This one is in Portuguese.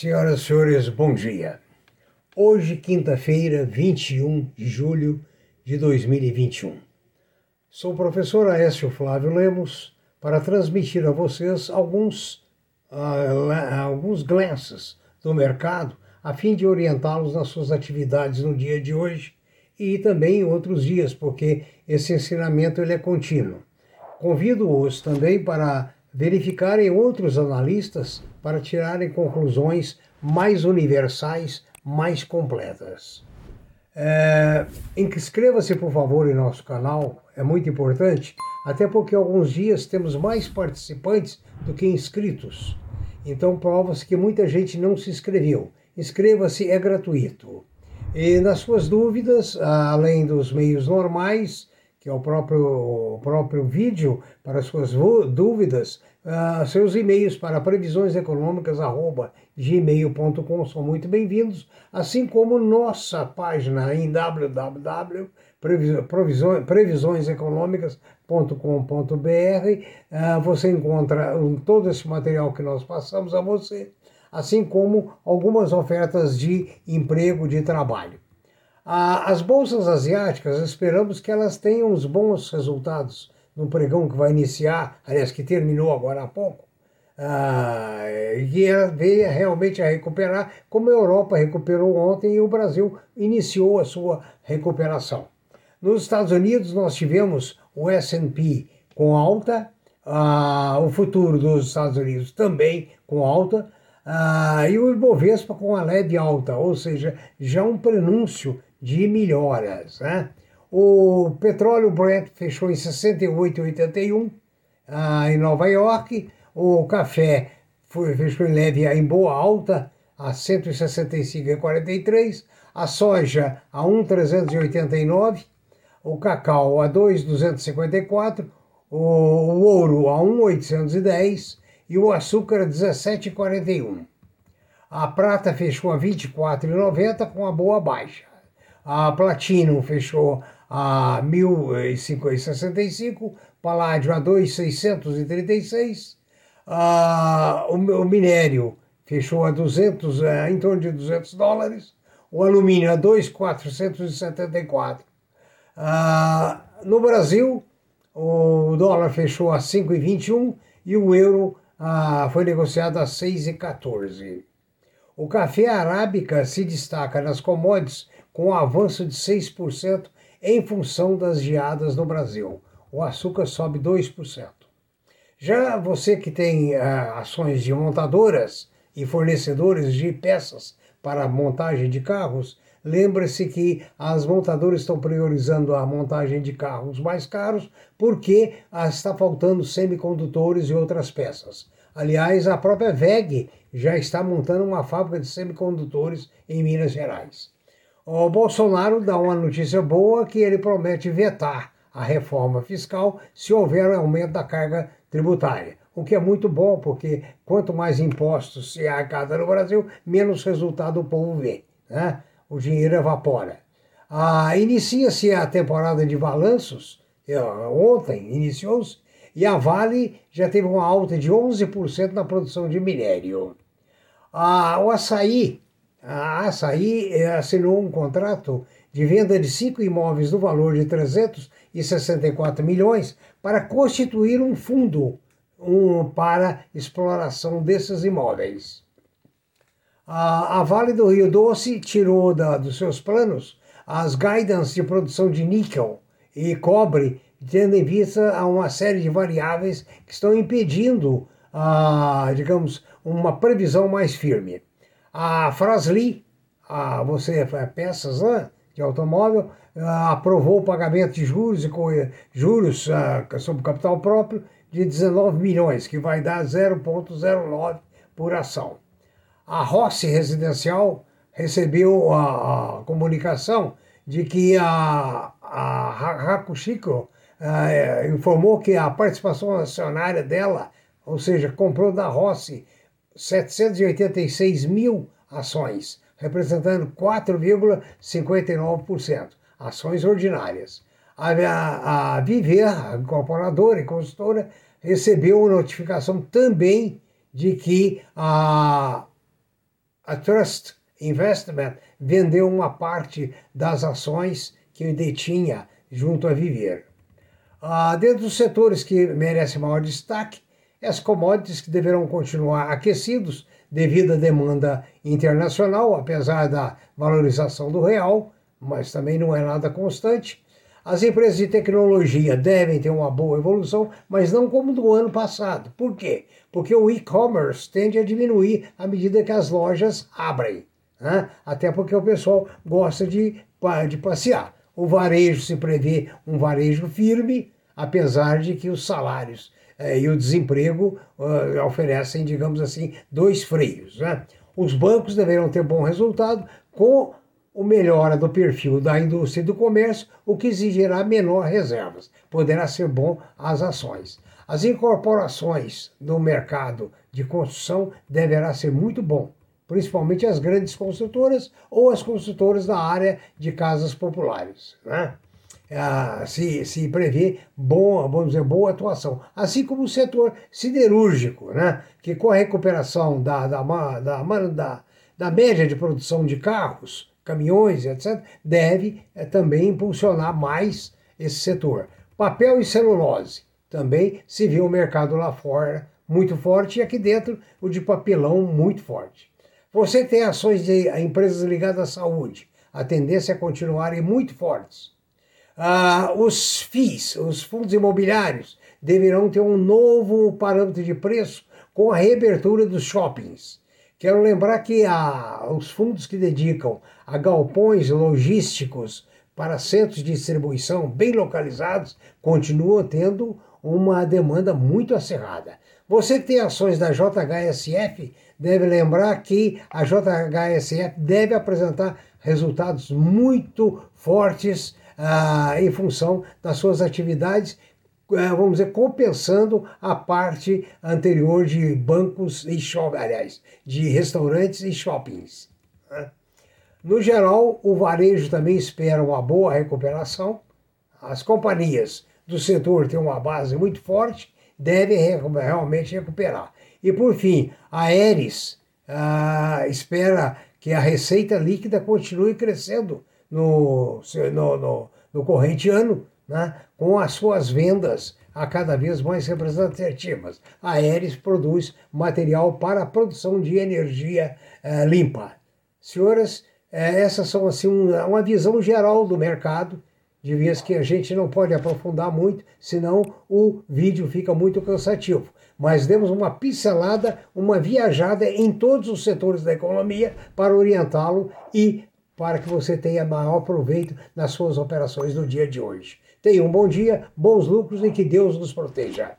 Senhoras e senhores, bom dia. Hoje, quinta-feira, 21 de julho de 2021. Sou o professor Aécio Flávio Lemos para transmitir a vocês alguns, uh, alguns glances do mercado a fim de orientá-los nas suas atividades no dia de hoje e também em outros dias, porque esse ensinamento ele é contínuo. Convido-os também para verificarem outros analistas para tirarem conclusões mais universais, mais completas. É, Inscreva-se, por favor, em nosso canal, é muito importante, até porque alguns dias temos mais participantes do que inscritos. Então, prova-se que muita gente não se inscreveu. Inscreva-se, é gratuito. E nas suas dúvidas, além dos meios normais, que é o próprio, o próprio vídeo, para suas dúvidas, uh, seus e-mails para previsioneseconômicas.gmail.com são muito bem-vindos, assim como nossa página em www.previsioneseconômicas.com.br. Uh, você encontra todo esse material que nós passamos a você assim como algumas ofertas de emprego, de trabalho. As bolsas asiáticas, esperamos que elas tenham os bons resultados no pregão que vai iniciar, aliás, que terminou agora há pouco, ah, e ela veio realmente a recuperar, como a Europa recuperou ontem e o Brasil iniciou a sua recuperação. Nos Estados Unidos, nós tivemos o SP com alta, ah, o futuro dos Estados Unidos também com alta, ah, e o Ibovespa com a leve alta, ou seja, já um prenúncio de melhoras. Né? O petróleo Brent fechou em 68,81 ah, em Nova York, o café foi, fechou em leve em boa alta a 165,43, a soja a 1,389, o cacau a 2,254, o, o ouro a 1,810 e o açúcar 17,41. A prata fechou a 24,90 com a boa baixa. A Platinum fechou a 1.065, Paládio a 2.636, a, o, o minério fechou a 200, é, em torno de 200 dólares, o alumínio a 2.474. Ah, no Brasil, o dólar fechou a 5,21 e o euro ah, foi negociado a 6,14. O café arábica se destaca nas commodities com um avanço de 6% em função das geadas no Brasil. O açúcar sobe 2%. Já você que tem ah, ações de montadoras e fornecedores de peças para montagem de carros, lembre-se que as montadoras estão priorizando a montagem de carros mais caros porque ah, está faltando semicondutores e outras peças. Aliás, a própria VEG já está montando uma fábrica de semicondutores em Minas Gerais. O Bolsonaro dá uma notícia boa que ele promete vetar a reforma fiscal se houver aumento da carga tributária. O que é muito bom, porque quanto mais impostos se arrecada no Brasil, menos resultado o povo vê. Né? O dinheiro evapora. Ah, Inicia-se a temporada de balanços, ontem iniciou-se, e a Vale já teve uma alta de 11% na produção de minério. Ah, o açaí a Açaí eh, assinou um contrato de venda de cinco imóveis no valor de 364 milhões para constituir um fundo um, para exploração desses imóveis. A, a, Vale do Rio Doce tirou da, dos seus planos as guidance de produção de níquel e cobre, tendo em vista a uma série de variáveis que estão impedindo, a, digamos, uma previsão mais firme. A Frasli, a, você é peças né, de automóvel, aprovou o pagamento de juros e juros sobre capital próprio de 19 milhões, que vai dar 0,09 por ação. A Rossi Residencial recebeu a, a comunicação de que a, a Hakushiko uh, informou que a participação acionária dela, ou seja, comprou da Rossi 786 mil ações, representando 4,59%, ações ordinárias. A, a, a Viver, a incorporadora e consultora, recebeu notificação também de que a, a Trust Investment vendeu uma parte das ações que detinha junto a Viver. Ah, dentro dos setores que merecem maior destaque, as commodities que deverão continuar aquecidos devido à demanda internacional, apesar da valorização do real, mas também não é nada constante. As empresas de tecnologia devem ter uma boa evolução, mas não como do ano passado. Por quê? Porque o e-commerce tende a diminuir à medida que as lojas abrem. Né? Até porque o pessoal gosta de, de passear. O varejo se prevê um varejo firme, apesar de que os salários e o desemprego uh, oferecem, digamos assim, dois freios. Né? Os bancos deverão ter bom resultado com o melhora do perfil da indústria e do comércio, o que exigirá menor reservas. Poderá ser bom às ações. As incorporações no mercado de construção deverá ser muito bom, principalmente as grandes construtoras ou as construtoras da área de casas populares. Né? Se, se prevê boa, vamos dizer, boa atuação. Assim como o setor siderúrgico, né? que com a recuperação da, da, da, da, da média de produção de carros, caminhões, etc., deve é, também impulsionar mais esse setor. Papel e celulose, também se vê o mercado lá fora muito forte e aqui dentro o de papelão muito forte. Você tem ações de empresas ligadas à saúde, a tendência é continuarem muito fortes. Ah, os FIIs, os fundos imobiliários, deverão ter um novo parâmetro de preço com a reabertura dos shoppings. Quero lembrar que a, os fundos que dedicam a galpões logísticos para centros de distribuição bem localizados continuam tendo uma demanda muito acirrada. Você que tem ações da JHSF deve lembrar que a JHSF deve apresentar resultados muito fortes ah, em função das suas atividades é, vamos dizer, compensando a parte anterior de bancos e shopping, aliás, de restaurantes e shoppings. Né? No geral, o varejo também espera uma boa recuperação. As companhias do setor têm uma base muito forte, devem realmente recuperar. E por fim, a Aeres ah, espera que a receita líquida continue crescendo no, no, no, no corrente ano, né, com as suas vendas a cada vez mais representativas. A Aeres produz material para a produção de energia eh, limpa. Senhoras, eh, essas são assim um, uma visão geral do mercado, de vez que a gente não pode aprofundar muito, senão o vídeo fica muito cansativo. Mas demos uma pincelada, uma viajada em todos os setores da economia para orientá-lo e para que você tenha maior proveito nas suas operações do dia de hoje. Tenha um bom dia, bons lucros e que Deus nos proteja.